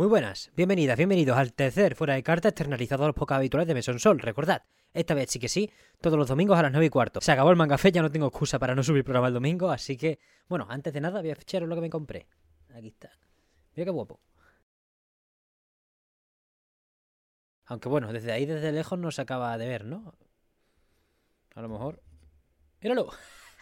Muy buenas, bienvenidas, bienvenidos al tercer fuera de carta externalizado a los pocos habituales de Mesón Sol. Recordad, esta vez sí que sí, todos los domingos a las 9 y cuarto. Se acabó el manga fe, ya no tengo excusa para no subir programa el domingo, así que, bueno, antes de nada voy a ficharos lo que me compré. Aquí está. Mira qué guapo. Aunque bueno, desde ahí, desde lejos, no se acaba de ver, ¿no? A lo mejor. ¡Míralo!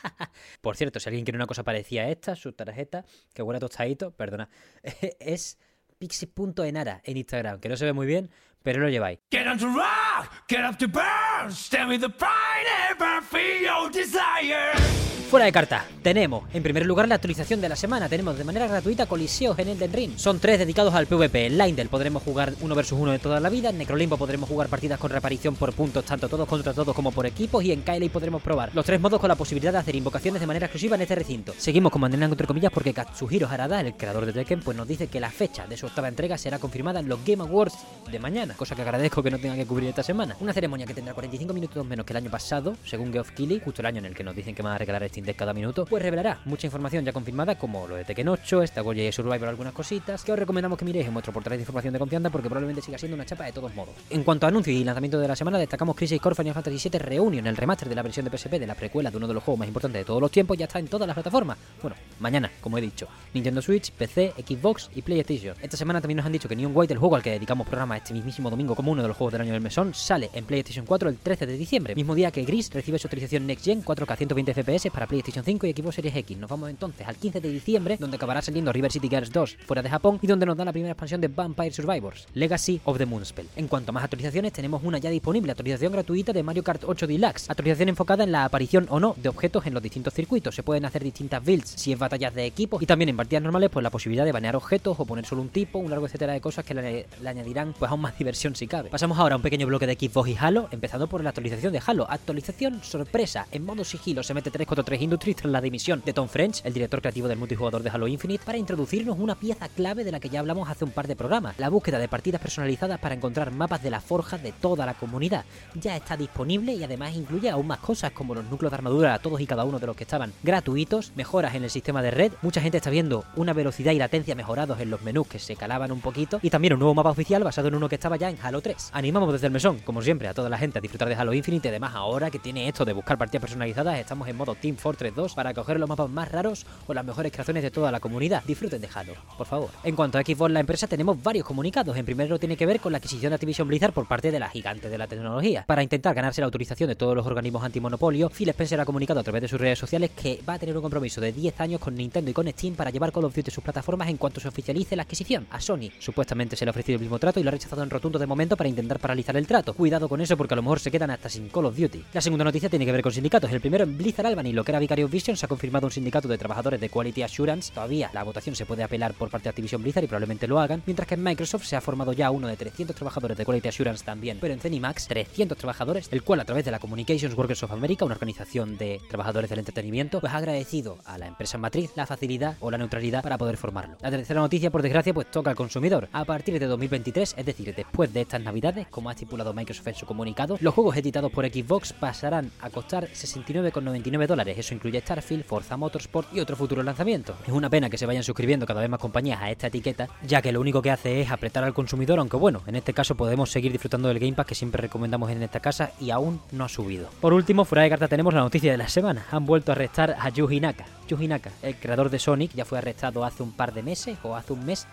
Por cierto, si alguien quiere una cosa parecida a esta, su tarjeta, que huele tostadito, perdona, es pixie.enara en Instagram, que no se ve muy bien, pero lo lleváis. Get on to rock, get up to burn, stand with the pride, ever feel your desire. Fuera de carta, tenemos en primer lugar la actualización de la semana. Tenemos de manera gratuita Coliseos en Elden Ring. Son tres dedicados al PvP. En Lindel podremos jugar uno versus uno de toda la vida. En Necrolimbo podremos jugar partidas con reaparición por puntos, tanto todos contra todos como por equipos. Y en Kyley podremos probar los tres modos con la posibilidad de hacer invocaciones de manera exclusiva en este recinto. Seguimos con Mandenan entre comillas porque Katsuhiro Harada, el creador de Tekken, pues nos dice que la fecha de su octava entrega será confirmada en los Game Awards de mañana. Cosa que agradezco que no tenga que cubrir esta semana. Una ceremonia que tendrá 45 minutos menos que el año pasado, según Geoff Keighley, justo el año en el que nos dicen que van a regalar Deck cada minuto. Pues revelará mucha información ya confirmada, como lo de Tekken 8, esta Goya y Survivor, algunas cositas, que os recomendamos que miréis en vuestro portal de información de confianza porque probablemente siga siendo una chapa de todos modos. En cuanto a anuncios y lanzamiento de la semana, destacamos Crisis Core Final Fantasy VII Reunion, el remaster de la versión de PSP de la precuela de uno de los juegos más importantes de todos los tiempos, ya está en todas las plataformas. Bueno, mañana, como he dicho, Nintendo Switch, PC, Xbox y PlayStation. Esta semana también nos han dicho que Neon White, el juego al que dedicamos programa este mismísimo domingo como uno de los juegos del año del mesón, sale en PlayStation 4 el 13 de diciembre, mismo día que Gris recibe su autorización Next Gen 4K 120 FPS para PlayStation 5 y Xbox Series X. Nos vamos entonces al 15 de diciembre, donde acabará saliendo River City Girls 2 fuera de Japón y donde nos da la primera expansión de Vampire Survivors, Legacy of the Moonspell. En cuanto a más actualizaciones, tenemos una ya disponible, actualización gratuita de Mario Kart 8 Deluxe, actualización enfocada en la aparición o no de objetos en los distintos circuitos. Se pueden hacer distintas builds si es batallas de equipo y también en partidas normales, pues la posibilidad de banear objetos o poner solo un tipo, un largo etcétera de cosas que le, le añadirán pues aún más diversión si cabe. Pasamos ahora a un pequeño bloque de Xbox y Halo, empezando por la actualización de Halo. Actualización sorpresa, en modo sigilo se mete 343 Industries tras la dimisión de Tom French, el director creativo del multijugador de Halo Infinite, para introducirnos una pieza clave de la que ya hablamos hace un par de programas, la búsqueda de partidas personalizadas para encontrar mapas de la forja de toda la comunidad. Ya está disponible y además incluye aún más cosas como los núcleos de armadura a todos y cada uno de los que estaban gratuitos, mejoras en el sistema de red, mucha gente está viendo una velocidad y latencia mejorados en los menús que se calaban un poquito y también un nuevo mapa oficial basado en uno que estaba ya en Halo 3. Animamos desde el mesón, como siempre, a toda la gente a disfrutar de Halo Infinite además ahora que tiene esto de buscar partidas personalizadas, estamos en modo Team Fortress 2 para coger los mapas más raros o las mejores creaciones de toda la comunidad. Disfruten de Halo, por favor. En cuanto a Xbox la empresa tenemos varios comunicados. En primero tiene que ver con la adquisición de Activision Blizzard por parte de la gigante de la tecnología. Para intentar ganarse la autorización de todos los organismos antimonopolio, Phil Spencer ha comunicado a través de sus redes sociales que va a tener un compromiso de 10 años con Nintendo y con Steam para llevar Call of Duty a sus plataformas en cuanto se oficialice la adquisición. A Sony supuestamente se le ha ofrecido el mismo trato y lo ha rechazado en rotundo de momento para intentar paralizar el trato. Cuidado con eso porque a lo mejor se quedan hasta sin Call of Duty. La segunda noticia tiene que ver con sindicatos. El primero en Blizzard Albany, lo que era Vicarious Vision, se ha confirmado un sindicato de trabajadores de Quality Assurance. Todavía la votación se puede apelar por parte de Activision Blizzard y probablemente lo hagan, mientras que en Microsoft se ha formado ya uno de 300 trabajadores de Quality Assurance también, pero en Zenimax 300 trabajadores, el cual a través de la Communications Workers of America, una organización de trabajadores del entretenimiento, pues ha agradecido a la empresa matriz la facilidad o la neutralidad para poder formarlo. La tercera noticia, por desgracia, pues toca al consumidor. A partir de 2023, es decir, después de estas navidades, como ha estipulado Microsoft en su comunicado, los juegos editados por Xbox pasarán a costar 69,99 dólares. Eso incluye Starfield, Forza Motorsport y otro futuro lanzamiento. Es una pena que se vayan suscribiendo cada vez más compañías a esta etiqueta, ya que lo único que hace es apretar al consumidor, aunque bueno, en este caso podemos seguir disfrutando del Game Pass que siempre recomendamos en esta casa y aún no ha subido. Por último, fuera de carta tenemos la noticia de la semana. Han vuelto a arrestar a Yuji Naka. Yuji Naka, el creador de Sonic, ya fue arrestado hace un par de meses o hace un mes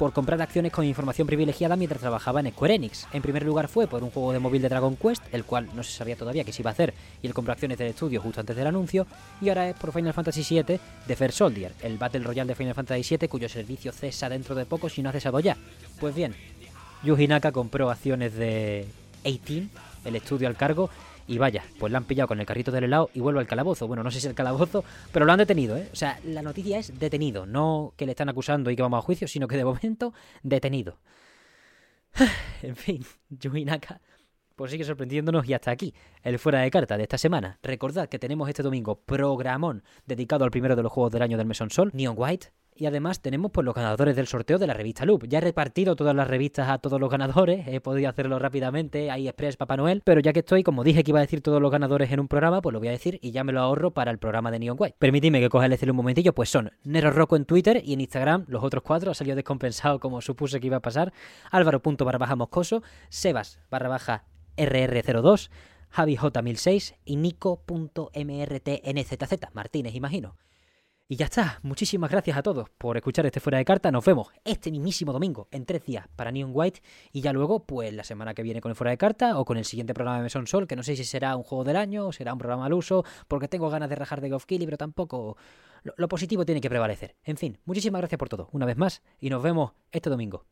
por comprar acciones con información privilegiada mientras trabajaba en Square Enix. En primer lugar fue por un juego de móvil de Dragon Quest, el cual no se sabía todavía qué se iba a hacer, y él compró acciones del estudio justo antes del anuncio, y ahora es por Final Fantasy VII de Fair Soldier, el Battle Royale de Final Fantasy VII cuyo servicio cesa dentro de poco si no ha cesado ya. Pues bien, Yuji Naka compró acciones de 18, el estudio al cargo, y vaya, pues la han pillado con el carrito del helado y vuelve al calabozo. Bueno, no sé si el calabozo, pero lo han detenido, ¿eh? O sea, la noticia es detenido, no que le están acusando y que vamos a juicio, sino que de momento detenido. en fin, Yuji Naka pues sigue sorprendiéndonos y hasta aquí el fuera de carta de esta semana. Recordad que tenemos este domingo programón dedicado al primero de los juegos del año del Mesón Sol, Neon White, Y además tenemos pues los ganadores del sorteo de la revista Loop. Ya he repartido todas las revistas a todos los ganadores, he podido hacerlo rápidamente, ahí Express Papá Noel, pero ya que estoy, como dije que iba a decir todos los ganadores en un programa, pues lo voy a decir y ya me lo ahorro para el programa de Neon White. Permitidme que coja el Excel un momentillo, pues son Nero Rocco en Twitter y en Instagram, los otros cuatro, ha salido descompensado como supuse que iba a pasar, Álvaro barra baja moscoso, Sebas barra baja RR02, Javi J1006 y Nico.mrtnzz, Martínez, imagino. Y ya está, muchísimas gracias a todos por escuchar este fuera de carta. Nos vemos este mismísimo domingo en tres días para Neon White y ya luego, pues la semana que viene con el fuera de carta o con el siguiente programa de Mesón Sol, que no sé si será un juego del año o será un programa al uso, porque tengo ganas de rajar de Golf Killy, pero tampoco lo positivo tiene que prevalecer. En fin, muchísimas gracias por todo, una vez más, y nos vemos este domingo.